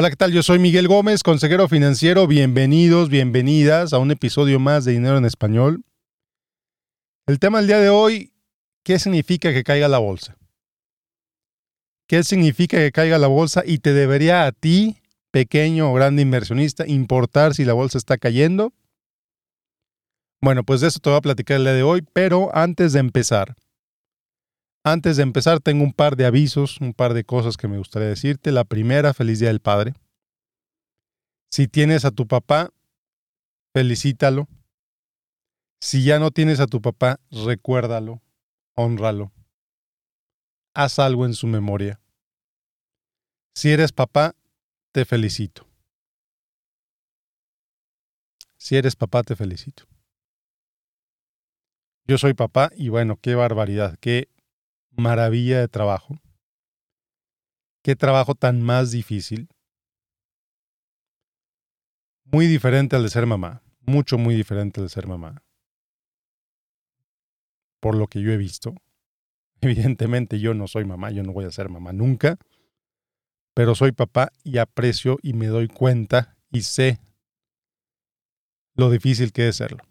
Hola, ¿qué tal? Yo soy Miguel Gómez, consejero financiero. Bienvenidos, bienvenidas a un episodio más de Dinero en Español. El tema del día de hoy, ¿qué significa que caiga la bolsa? ¿Qué significa que caiga la bolsa? Y te debería a ti, pequeño o grande inversionista, importar si la bolsa está cayendo. Bueno, pues de eso te voy a platicar el día de hoy, pero antes de empezar, antes de empezar, tengo un par de avisos, un par de cosas que me gustaría decirte. La primera, feliz Día del Padre. Si tienes a tu papá, felicítalo. Si ya no tienes a tu papá, recuérdalo, honralo. Haz algo en su memoria. Si eres papá, te felicito. Si eres papá, te felicito. Yo soy papá y bueno, qué barbaridad, qué maravilla de trabajo. Qué trabajo tan más difícil. Muy diferente al de ser mamá. Mucho, muy diferente al de ser mamá. Por lo que yo he visto. Evidentemente yo no soy mamá, yo no voy a ser mamá nunca. Pero soy papá y aprecio y me doy cuenta y sé lo difícil que es serlo.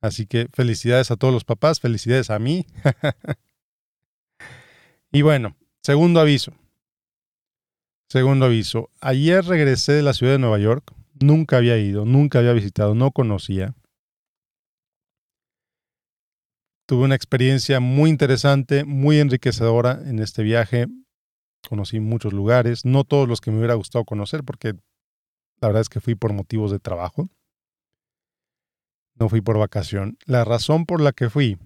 Así que felicidades a todos los papás, felicidades a mí. Y bueno, segundo aviso. Segundo aviso. Ayer regresé de la ciudad de Nueva York. Nunca había ido, nunca había visitado, no conocía. Tuve una experiencia muy interesante, muy enriquecedora en este viaje. Conocí muchos lugares, no todos los que me hubiera gustado conocer, porque la verdad es que fui por motivos de trabajo. No fui por vacación. La razón por la que fui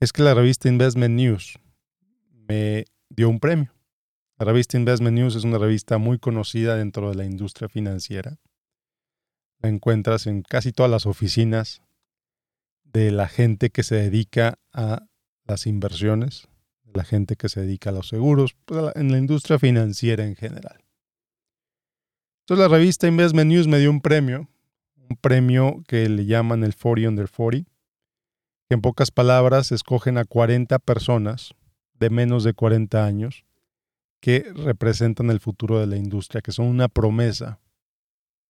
es que la revista Investment News, me dio un premio. La revista Investment News es una revista muy conocida dentro de la industria financiera. La encuentras en casi todas las oficinas de la gente que se dedica a las inversiones, la gente que se dedica a los seguros, pues, en la industria financiera en general. Entonces la revista Investment News me dio un premio, un premio que le llaman el 40 Under 40, que en pocas palabras escogen a 40 personas de menos de 40 años que representan el futuro de la industria, que son una promesa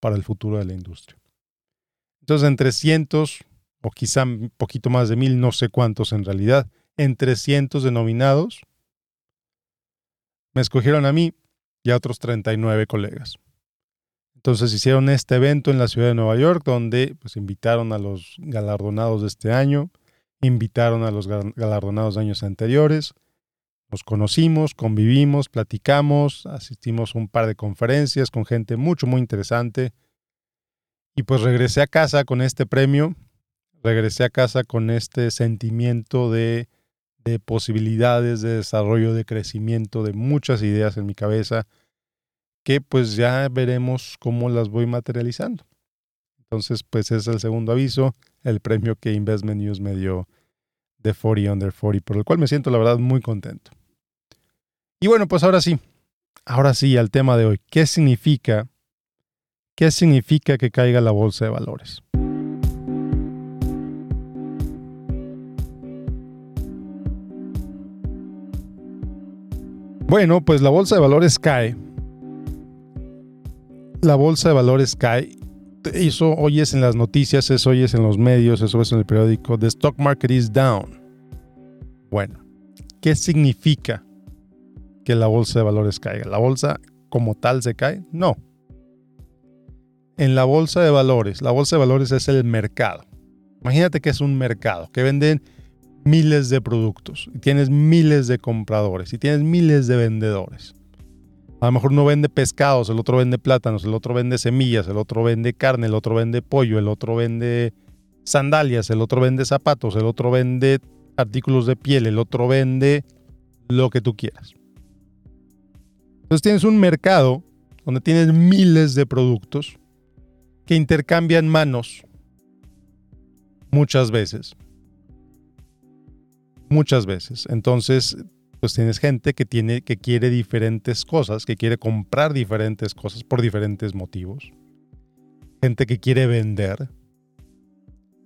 para el futuro de la industria. Entonces, entre cientos, o quizá un poquito más de mil, no sé cuántos en realidad, entre cientos de nominados, me escogieron a mí y a otros 39 colegas. Entonces hicieron este evento en la ciudad de Nueva York, donde pues, invitaron a los galardonados de este año, invitaron a los galardonados de años anteriores, nos conocimos, convivimos, platicamos, asistimos a un par de conferencias con gente mucho, muy interesante. Y pues regresé a casa con este premio, regresé a casa con este sentimiento de, de posibilidades de desarrollo, de crecimiento, de muchas ideas en mi cabeza, que pues ya veremos cómo las voy materializando. Entonces, pues es el segundo aviso, el premio que Investment News me dio de 40 Under 40, por el cual me siento la verdad muy contento. Y bueno, pues ahora sí, ahora sí al tema de hoy. ¿Qué significa, qué significa que caiga la bolsa de valores? Bueno, pues la bolsa de valores cae. La bolsa de valores cae. Eso hoy es en las noticias, eso hoy es en los medios, eso es en el periódico. The stock market is down. Bueno, ¿qué significa que la bolsa de valores caiga. ¿La bolsa como tal se cae? No. En la bolsa de valores, la bolsa de valores es el mercado. Imagínate que es un mercado que venden miles de productos y tienes miles de compradores y tienes miles de vendedores. A lo mejor uno vende pescados, el otro vende plátanos, el otro vende semillas, el otro vende carne, el otro vende pollo, el otro vende sandalias, el otro vende zapatos, el otro vende artículos de piel, el otro vende lo que tú quieras. Entonces tienes un mercado donde tienes miles de productos que intercambian manos muchas veces. Muchas veces. Entonces, pues tienes gente que tiene que quiere diferentes cosas, que quiere comprar diferentes cosas por diferentes motivos. Gente que quiere vender.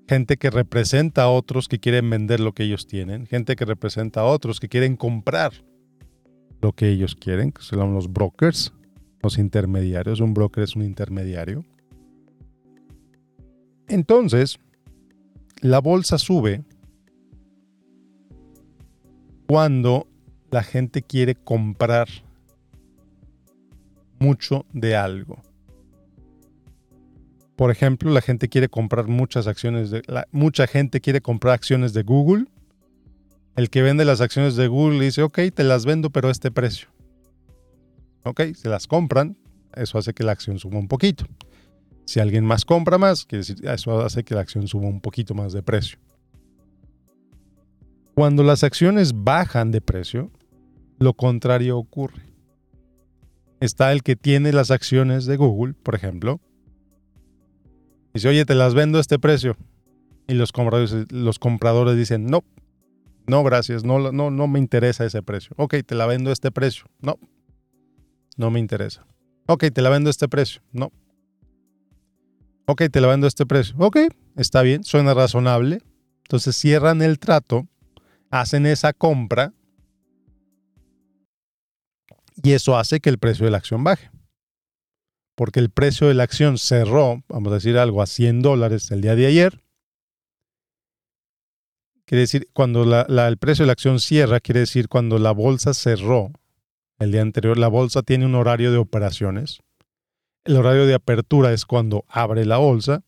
Gente que representa a otros que quieren vender lo que ellos tienen. Gente que representa a otros que quieren comprar lo que ellos quieren, que son los brokers. los intermediarios. Un broker es un intermediario. Entonces, la bolsa sube cuando la gente quiere comprar mucho de algo. Por ejemplo, la gente quiere comprar muchas acciones de mucha gente quiere comprar acciones de Google. El que vende las acciones de Google dice, ok, te las vendo, pero a este precio. Ok, se las compran, eso hace que la acción suba un poquito. Si alguien más compra más, quiere decir, eso hace que la acción suba un poquito más de precio. Cuando las acciones bajan de precio, lo contrario ocurre. Está el que tiene las acciones de Google, por ejemplo, Dice, oye, te las vendo a este precio. Y los compradores, los compradores dicen, no, no, gracias, no, no, no me interesa ese precio. Ok, te la vendo a este precio. No, no me interesa. Ok, te la vendo a este precio. No. Ok, te la vendo a este precio. Ok, está bien, suena razonable. Entonces cierran el trato, hacen esa compra y eso hace que el precio de la acción baje porque el precio de la acción cerró, vamos a decir algo, a 100 dólares el día de ayer. Quiere decir, cuando el precio de la acción cierra, quiere decir cuando la bolsa cerró el día anterior, la bolsa tiene un horario de operaciones. El horario de apertura es cuando abre la bolsa.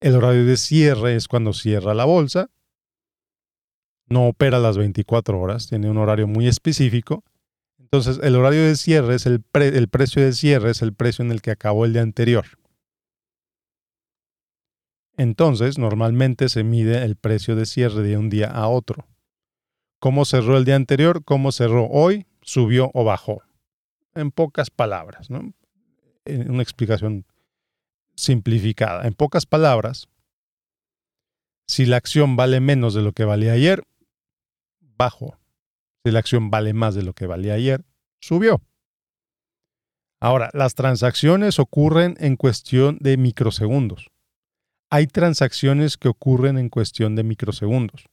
El horario de cierre es cuando cierra la bolsa. No opera las 24 horas, tiene un horario muy específico. Entonces, el horario de cierre es el, el precio de cierre es el precio en el que acabó el día anterior. Entonces, normalmente se mide el precio de cierre de un día a otro. ¿Cómo cerró el día anterior? ¿Cómo cerró hoy? ¿Subió o bajó? En pocas palabras. En una explicación simplificada. En pocas palabras, si la acción vale menos de lo que valía ayer, bajó. Si la acción vale más de lo que valía ayer, subió. Ahora, las transacciones ocurren en cuestión de microsegundos. Hay transacciones que ocurren en cuestión de microsegundos.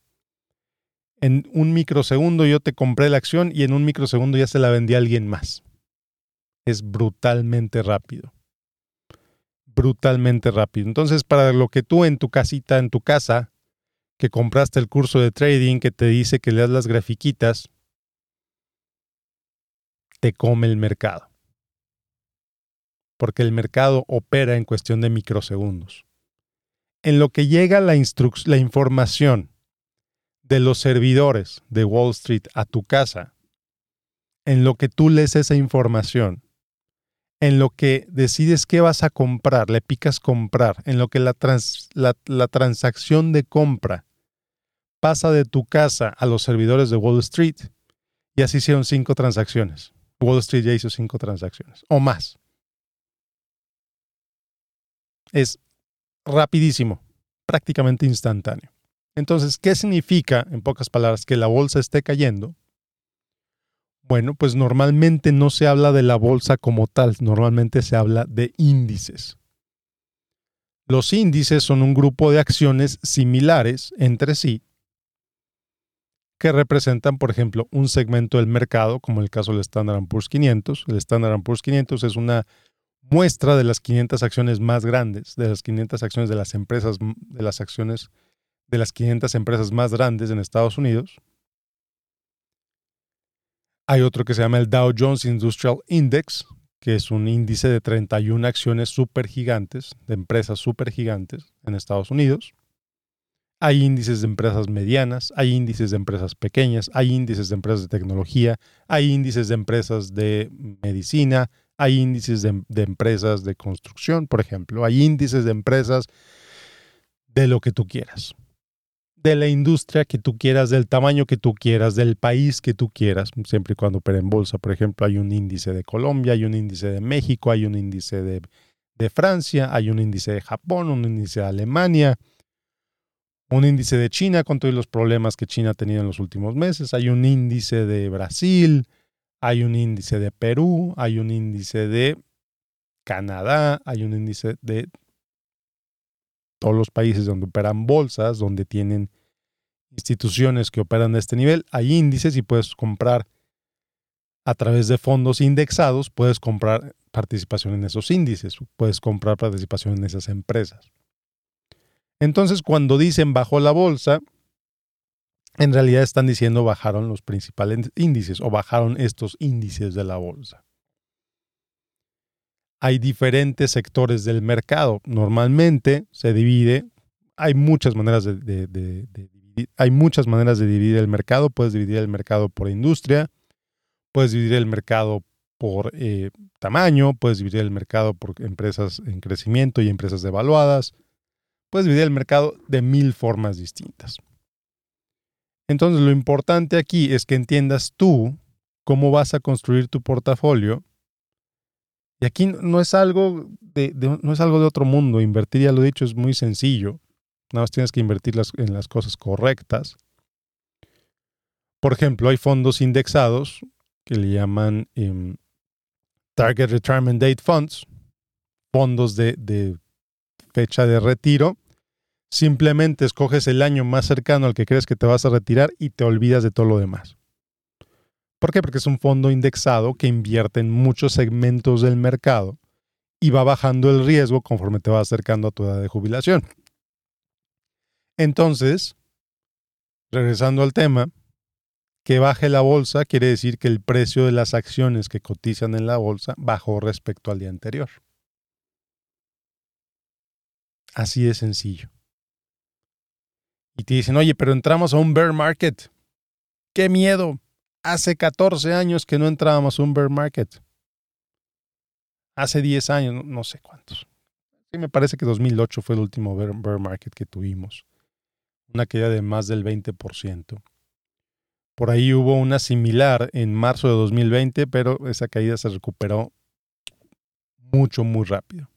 En un microsegundo yo te compré la acción y en un microsegundo ya se la vendí a alguien más. Es brutalmente rápido. Brutalmente rápido. Entonces, para lo que tú en tu casita, en tu casa, que compraste el curso de trading que te dice que leas las grafiquitas, te come el mercado. Porque el mercado opera en cuestión de microsegundos. En lo que llega la, la información de los servidores de Wall Street a tu casa, en lo que tú lees esa información, en lo que decides qué vas a comprar, le picas comprar, en lo que la, la, transacción de compra pasa de tu casa a los servidores de Wall Street, y así hicieron cinco transacciones. Wall Street ya hizo cinco transacciones o más. Es rapidísimo, prácticamente instantáneo. Entonces, ¿qué significa, en pocas palabras, que la bolsa esté cayendo? Bueno, pues normalmente no se habla de la bolsa como tal, normalmente se habla de índices. Los índices son un grupo de acciones similares entre sí que representan, por ejemplo, un segmento del mercado, como el caso del Standard Poor's 500. El Standard Poor's 500 es una muestra de las 500 acciones más grandes, de las 500 acciones de las empresas, de las acciones de las 500 empresas más grandes en Estados Unidos. Hay otro que se llama el Dow Jones Industrial Index, que es un índice de 31 acciones súper gigantes, de empresas súper gigantes en Estados Unidos. Hay índices de empresas medianas, hay índices de empresas pequeñas, hay índices de empresas de tecnología, hay índices de empresas de medicina, hay índices de, empresas de construcción, por ejemplo, hay índices de empresas de lo que tú quieras, de la industria que tú quieras, del tamaño que tú quieras, del país que tú quieras, siempre y cuando opera en bolsa. Por ejemplo, hay un índice de Colombia, hay un índice de México, hay un índice de, de Francia, hay un índice de Japón, un índice de Alemania un índice de China con todos los problemas que China ha tenido en los últimos meses, hay un índice de Brasil, hay un índice de Perú, hay un índice de Canadá, hay un índice de todos los países donde operan bolsas, donde tienen instituciones que operan de este nivel, hay índices y puedes comprar a través de fondos indexados, puedes comprar participación en esos índices, puedes comprar participación en esas empresas. Entonces, cuando dicen bajó la bolsa, en realidad están diciendo bajaron los principales índices o bajaron estos índices de la bolsa. Hay diferentes sectores del mercado. Normalmente se divide, hay muchas maneras de, hay muchas maneras de dividir el mercado. Puedes dividir el mercado por industria, puedes dividir el mercado por eh, tamaño, puedes dividir el mercado por empresas en crecimiento y empresas devaluadas, puedes dividir el mercado de mil formas distintas. Entonces lo importante aquí es que entiendas tú cómo vas a construir tu portafolio. Y aquí no es algo de, no es algo de otro mundo. Invertir, ya lo he dicho, es muy sencillo. Nada más tienes que invertir en las cosas correctas. Por ejemplo, hay fondos indexados que le llaman em, Target Retirement Date Funds, fondos de fecha de retiro Simplemente escoges el año más cercano al que crees que te vas a retirar y te olvidas de todo lo demás. ¿Por qué? Porque es un fondo indexado que invierte en muchos segmentos del mercado y va bajando el riesgo conforme te vas acercando a tu edad de jubilación. Entonces, regresando al tema, que baje la bolsa quiere decir que el precio de las acciones que cotizan en la bolsa bajó respecto al día anterior. Así de sencillo y te dicen, oye, pero entramos a un bear market. ¡Qué miedo! Hace 14 años que no entrábamos a un bear market. Hace 10 años, no, sé cuántos. Sí, me parece que 2008 fue el último bear, market que tuvimos. Una caída de más del 20%. Por ahí hubo una similar en marzo de 2020, pero esa caída se recuperó mucho, muy rápido.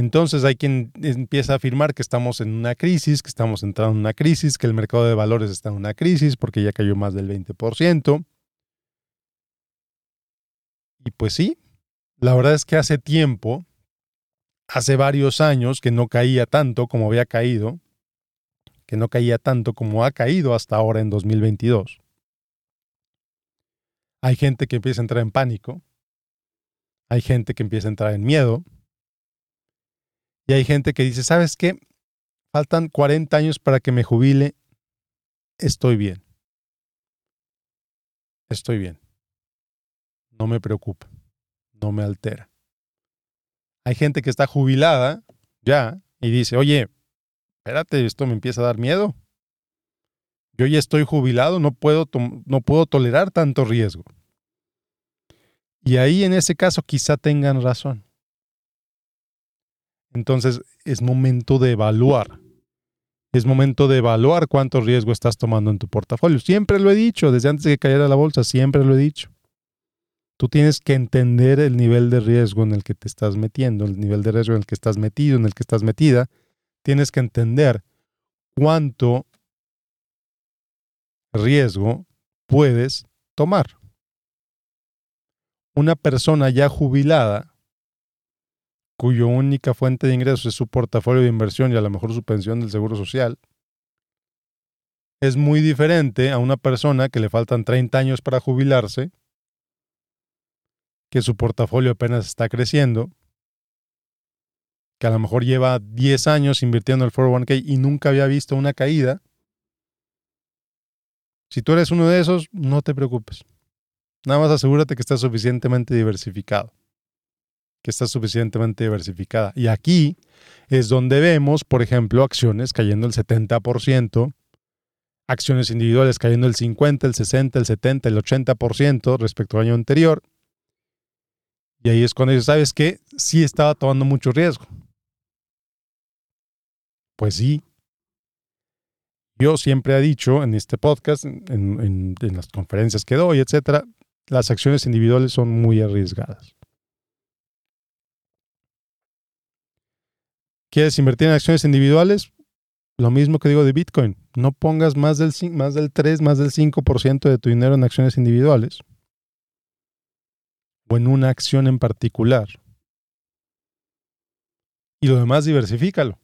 Entonces hay quien empieza a afirmar que estamos en una crisis, que estamos entrando en una crisis, que el mercado de valores está en una crisis porque ya cayó más del 20%. Y pues sí, la verdad es que hace tiempo, hace varios años que no caía tanto como había caído, que no caía tanto como ha caído hasta ahora en 2022. Hay gente que empieza a entrar en pánico, hay gente que empieza a entrar en miedo, y hay gente que dice, ¿sabes qué? Faltan 40 años para que me jubile. Estoy bien. Estoy bien. No me preocupa. No me altera. Hay gente que está jubilada ya y dice, oye, espérate, esto me empieza a dar miedo. Yo ya estoy jubilado, no puedo, no puedo tolerar tanto riesgo. Y ahí en ese caso quizá tengan razón. Entonces es momento de evaluar. Es momento de evaluar cuánto riesgo estás tomando en tu portafolio. Siempre lo he dicho, desde antes de que cayera la bolsa, siempre lo he dicho. Tú tienes que entender el nivel de riesgo en el que te estás metiendo, el nivel de riesgo en el que estás metido, en el que estás metida. Tienes que entender cuánto riesgo puedes tomar. Una persona ya jubilada cuya única fuente de ingresos es su portafolio de inversión y a lo mejor su pensión del Seguro Social, es muy diferente a una persona que le faltan 30 años para jubilarse, que su portafolio apenas está creciendo, que a lo mejor lleva 10 años invirtiendo en el 401k y nunca había visto una caída. Si tú eres uno de esos, no te preocupes. Nada más asegúrate que estás suficientemente diversificado que está suficientemente diversificada. Y aquí es donde vemos, por ejemplo, acciones cayendo el 70%, acciones individuales cayendo el 50, el 60, el 70, el 80% respecto al año anterior. Y ahí es cuando dices, ¿sabes qué? Sí estaba tomando mucho riesgo. Pues sí. Yo siempre he dicho en este podcast, en, en las conferencias que doy, etcétera, las acciones individuales son muy arriesgadas. ¿Quieres invertir en acciones individuales? Lo mismo que digo de Bitcoin. No pongas más del, más del 3, más del 5% de tu dinero en acciones individuales. O en una acción en particular. Y lo demás diversifícalo.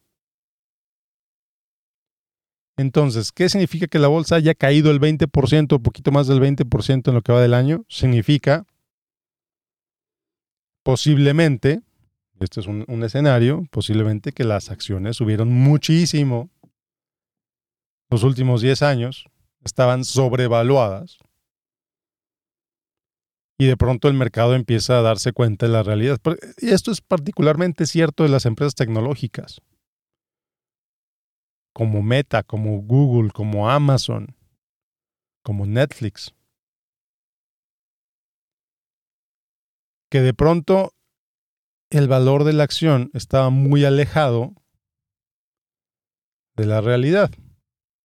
Entonces, ¿qué significa que la bolsa haya caído el 20%, o poquito más del 20% en lo que va del año? Significa posiblemente, este es un, escenario, posiblemente que las acciones subieron muchísimo los últimos 10 años, estaban sobrevaluadas y de pronto el mercado empieza a darse cuenta de la realidad. Y esto es particularmente cierto de las empresas tecnológicas, como Meta, como Google, como Amazon, como Netflix. Que de pronto el valor de la acción estaba muy alejado de la realidad.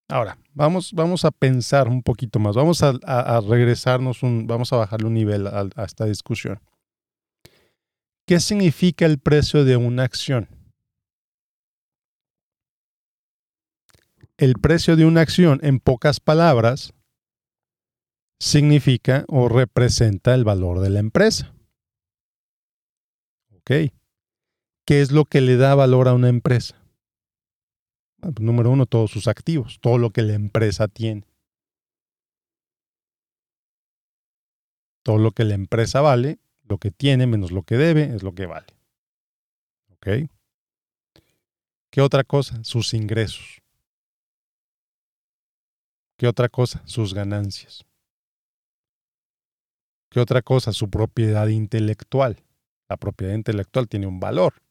Ahora, vamos, vamos a pensar un poquito más, vamos a, regresarnos, un, vamos a bajarle un nivel a, a esta discusión. ¿Qué significa el precio de una acción? El precio de una acción, en pocas palabras, significa o representa el valor de la empresa. ¿Qué es lo que le da valor a una empresa? Pues, número uno, todos sus activos, todo lo que la empresa tiene. Todo lo que la empresa vale, lo que tiene menos lo que debe, es lo que vale. ¿Ok? ¿Qué otra cosa? Sus ingresos. ¿Qué otra cosa? Sus ganancias. ¿Qué otra cosa? Su propiedad intelectual. La propiedad intelectual tiene un valor.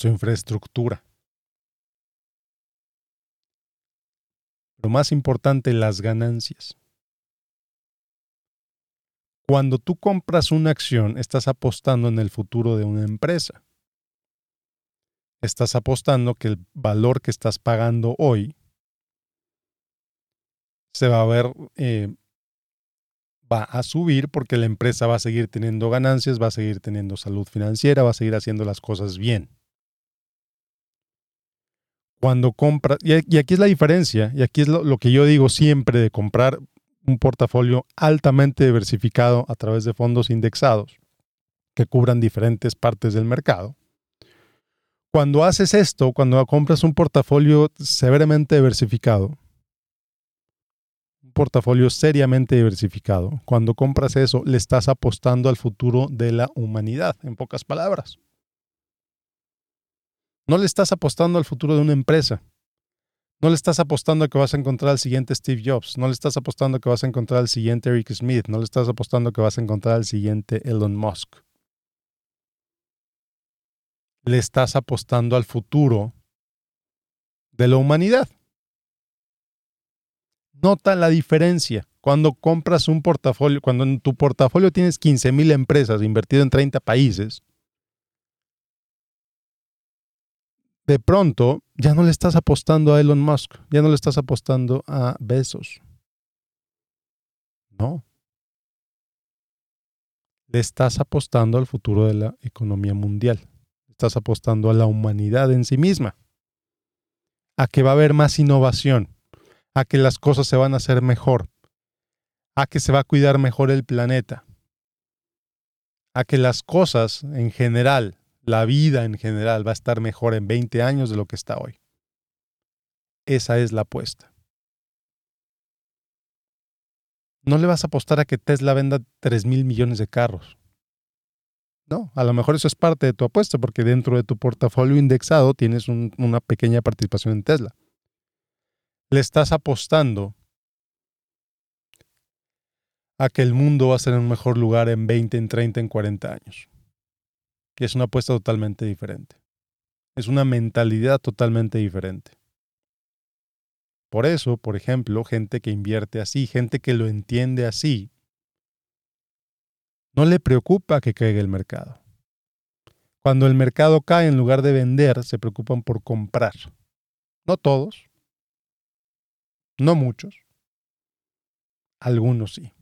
su infraestructura. Lo más importante, las ganancias. Cuando tú compras una acción, estás apostando en el futuro de una empresa. Estás apostando que el valor que estás pagando hoy se va a ver, eh, va a subir porque la empresa va a seguir teniendo ganancias, va a seguir teniendo salud financiera, va a seguir haciendo las cosas bien cuando compras, y, aquí es la diferencia, y aquí es lo, que yo digo siempre de comprar un portafolio altamente diversificado a través de fondos indexados que cubran diferentes partes del mercado. Cuando haces esto, cuando compras un portafolio severamente diversificado, portafolio seriamente diversificado, cuando compras eso, le estás apostando al futuro de la humanidad, en pocas palabras. No le estás apostando al futuro de una empresa. No le estás apostando a que vas a encontrar al siguiente Steve Jobs. No le estás apostando a que vas a encontrar al siguiente Eric Smith. No le estás apostando a que vas a encontrar al siguiente Elon Musk. Le estás apostando al futuro de la humanidad. Nota la diferencia. Cuando compras un portafolio, cuando en tu portafolio tienes 15 mil empresas invertido en 30 países, de pronto ya no le estás apostando a Elon Musk, ya no le estás apostando a Besos. No. Le estás apostando al futuro de la economía mundial. Estás apostando a la humanidad en sí misma. A que va a haber más innovación. A que las cosas se van a hacer mejor. A que se va a cuidar mejor el planeta. A que las cosas en general la vida en general va a estar mejor en 20 años de lo que está hoy. Esa es la apuesta. No le vas a apostar a que Tesla venda 3 mil millones de carros. No, a lo mejor eso es parte de tu apuesta porque dentro de tu portafolio indexado tienes una pequeña participación en Tesla. Le estás apostando a que el mundo va a ser un mejor lugar en 20, en 30, en 40 años es una apuesta totalmente diferente. Es una mentalidad totalmente diferente. Por eso, por ejemplo, gente que invierte así, gente que lo entiende así, no le preocupa que caiga el mercado. Cuando el mercado cae, en lugar de vender, se preocupan por comprar. No todos, no muchos, algunos sí.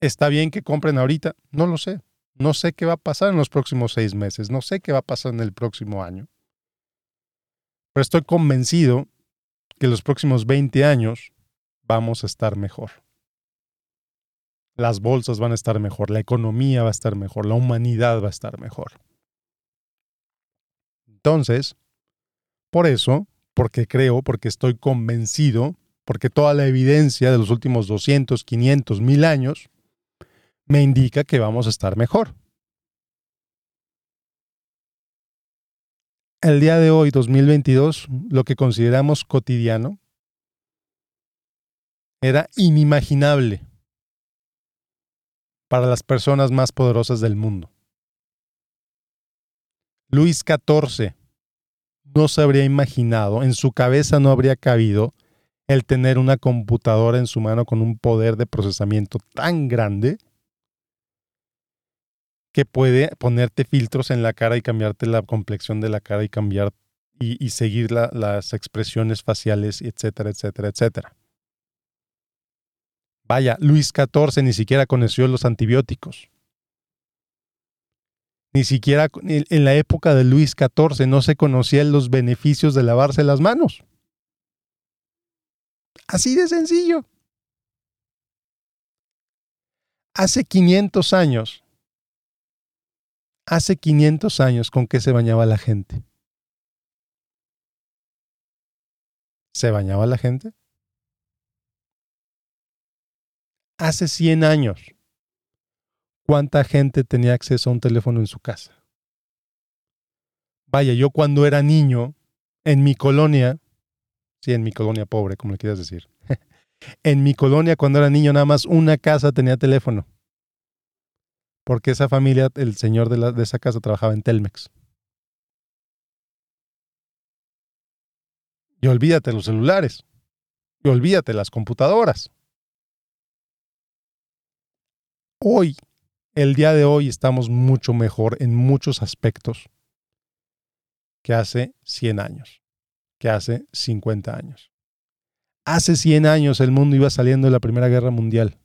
¿Está bien que compren ahorita? No lo sé. No sé qué va a pasar en los próximos seis meses, no sé qué va a pasar en el próximo año. Pero estoy convencido que los próximos 20 años vamos a estar mejor. Las bolsas van a estar mejor, la economía va a estar mejor, la humanidad va a estar mejor. Entonces, por eso, porque creo, porque estoy convencido, porque toda la evidencia de los últimos 200, 500, 1000 años me indica que vamos a estar mejor. El día de hoy, 2022, lo que consideramos cotidiano era inimaginable para las personas más poderosas del mundo. Luis XIV no se habría imaginado, en su cabeza no habría cabido el tener una computadora en su mano con un poder de procesamiento tan grande que puede ponerte filtros en la cara y cambiarte la complexión de la cara y cambiar y, seguir las expresiones faciales, etcétera, etcétera, etcétera. Vaya, Luis XIV ni siquiera conoció los antibióticos. Ni siquiera en la época de Luis XIV no se conocían los beneficios de lavarse las manos. Así de sencillo. Hace 500 años, hace 500 años, ¿con qué se bañaba la gente? ¿Se bañaba la gente? Hace 100 años, cuánta gente tenía acceso a un teléfono en su casa. Vaya, yo cuando era niño, en mi colonia, sí, en mi colonia pobre, como le quieras decir, en mi colonia cuando era niño nada más una casa tenía teléfono. Porque esa familia, el señor de, de esa casa trabajaba en Telmex. Y olvídate los celulares. Y olvídate las computadoras. Hoy el día de hoy estamos mucho mejor en muchos aspectos que hace 100 años, que hace 50 años. Hace 100 años el mundo iba saliendo de la Primera Guerra Mundial.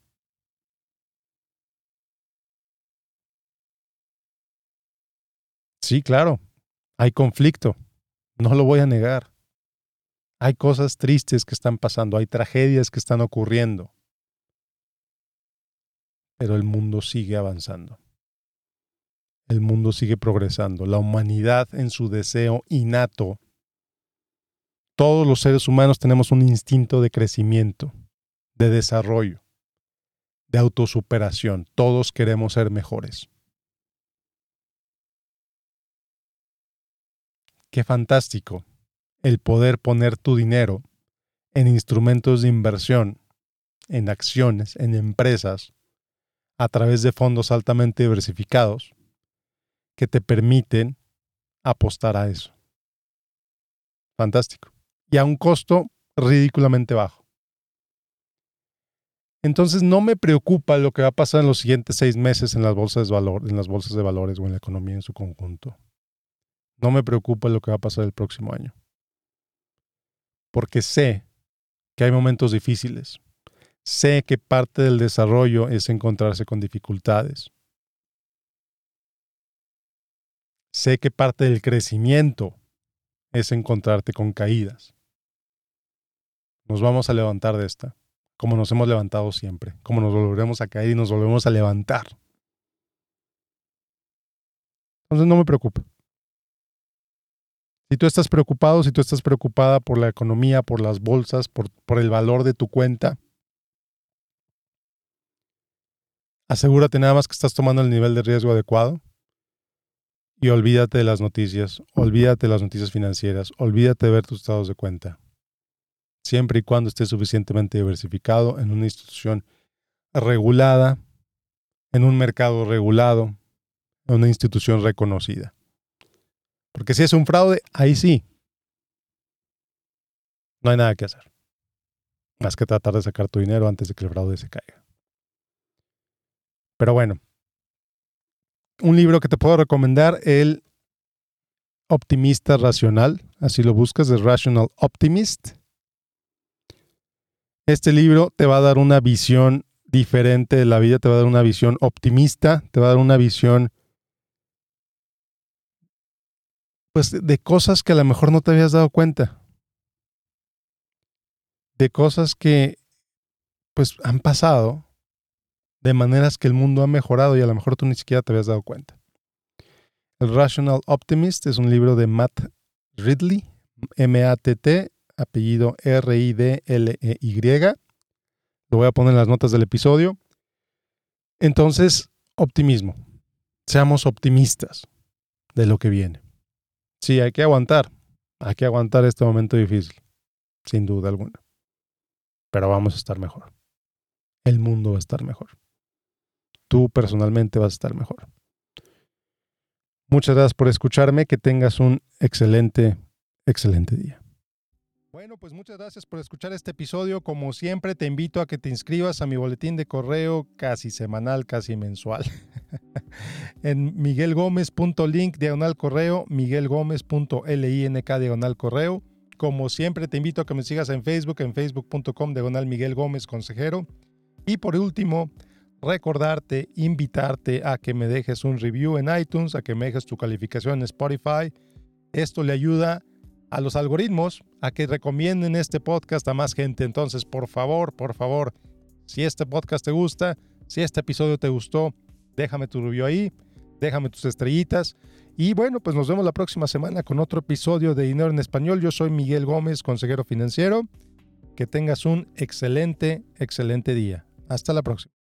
Sí, claro, hay conflicto, no lo voy a negar. Hay cosas tristes que están pasando, hay tragedias que están ocurriendo pero el mundo sigue avanzando. El mundo sigue progresando. La humanidad en su deseo innato. Todos los seres humanos tenemos un instinto de crecimiento, de desarrollo, de autosuperación. Todos queremos ser mejores. Qué fantástico el poder poner tu dinero en instrumentos de inversión, en acciones, en empresas, a través de fondos altamente diversificados que te permiten apostar a eso. Fantástico. Y a un costo ridículamente bajo. Entonces no me preocupa lo que va a pasar en los siguientes seis meses en las bolsas de, valor, en las bolsas de valores o en la economía en su conjunto. No me preocupa lo que va a pasar el próximo año. Porque sé que hay momentos difíciles, Sé que parte del desarrollo es encontrarse con dificultades. Sé que parte del crecimiento es encontrarte con caídas. Nos vamos a levantar de esta, como nos hemos levantado siempre, como nos volveremos a caer y nos volvemos a levantar. Entonces no me preocupe. Si tú estás preocupado, si tú estás preocupada por la economía, por las bolsas, por, por el valor de tu cuenta, Asegúrate nada más que estás tomando el nivel de riesgo adecuado y olvídate de las noticias, olvídate de las noticias financieras, olvídate de ver tus estados de cuenta. Siempre y cuando estés suficientemente diversificado en una institución regulada, en un mercado regulado, en una institución reconocida. Porque si es un fraude, ahí sí. No hay nada que hacer. Más que tratar de sacar tu dinero antes de que el fraude se caiga. Pero bueno, un libro que te puedo recomendar, El Optimista Racional, así lo buscas, The Rational Optimist. Este libro te va a dar una visión diferente de la vida, te va a dar una visión optimista, te va a dar una visión pues de cosas que a lo mejor no te habías dado cuenta. De cosas que pues han pasado de maneras que el mundo ha mejorado y a lo mejor tú ni siquiera te habías dado cuenta. El Rational Optimist es un libro de Matt Ridley, M-A-T-T, apellido R-I-D-L-E-Y. Lo voy a poner en las notas del episodio. Entonces, optimismo. Seamos optimistas de lo que viene. Sí, hay que aguantar. Hay que aguantar este momento difícil, sin duda alguna. Pero vamos a estar mejor. El mundo va a estar mejor. Tú personalmente vas a estar mejor. Muchas gracias por escucharme. Que tengas un excelente, excelente día. Bueno, pues muchas gracias por escuchar este episodio. Como siempre, te invito a que te inscribas a mi boletín de correo casi semanal, casi mensual. en miguelgomez.link diagonal correo, miguelgomez.link diagonal correo. Como siempre, te invito a que me sigas en Facebook, en facebook.com diagonal Miguel Gómez Consejero. Y por último, recordarte, invitarte a que me dejes un review en iTunes, a que me dejes tu calificación en Spotify. Esto le ayuda a los algoritmos a que recomienden este podcast a más gente. Entonces, por favor, por favor, si este podcast te gusta, si este episodio te gustó, déjame tu review ahí, déjame tus estrellitas. Y bueno, pues nos vemos la próxima semana con otro episodio de Dinero en Español. Yo soy Miguel Gómez, consejero financiero. Que tengas un excelente, excelente día. Hasta la próxima.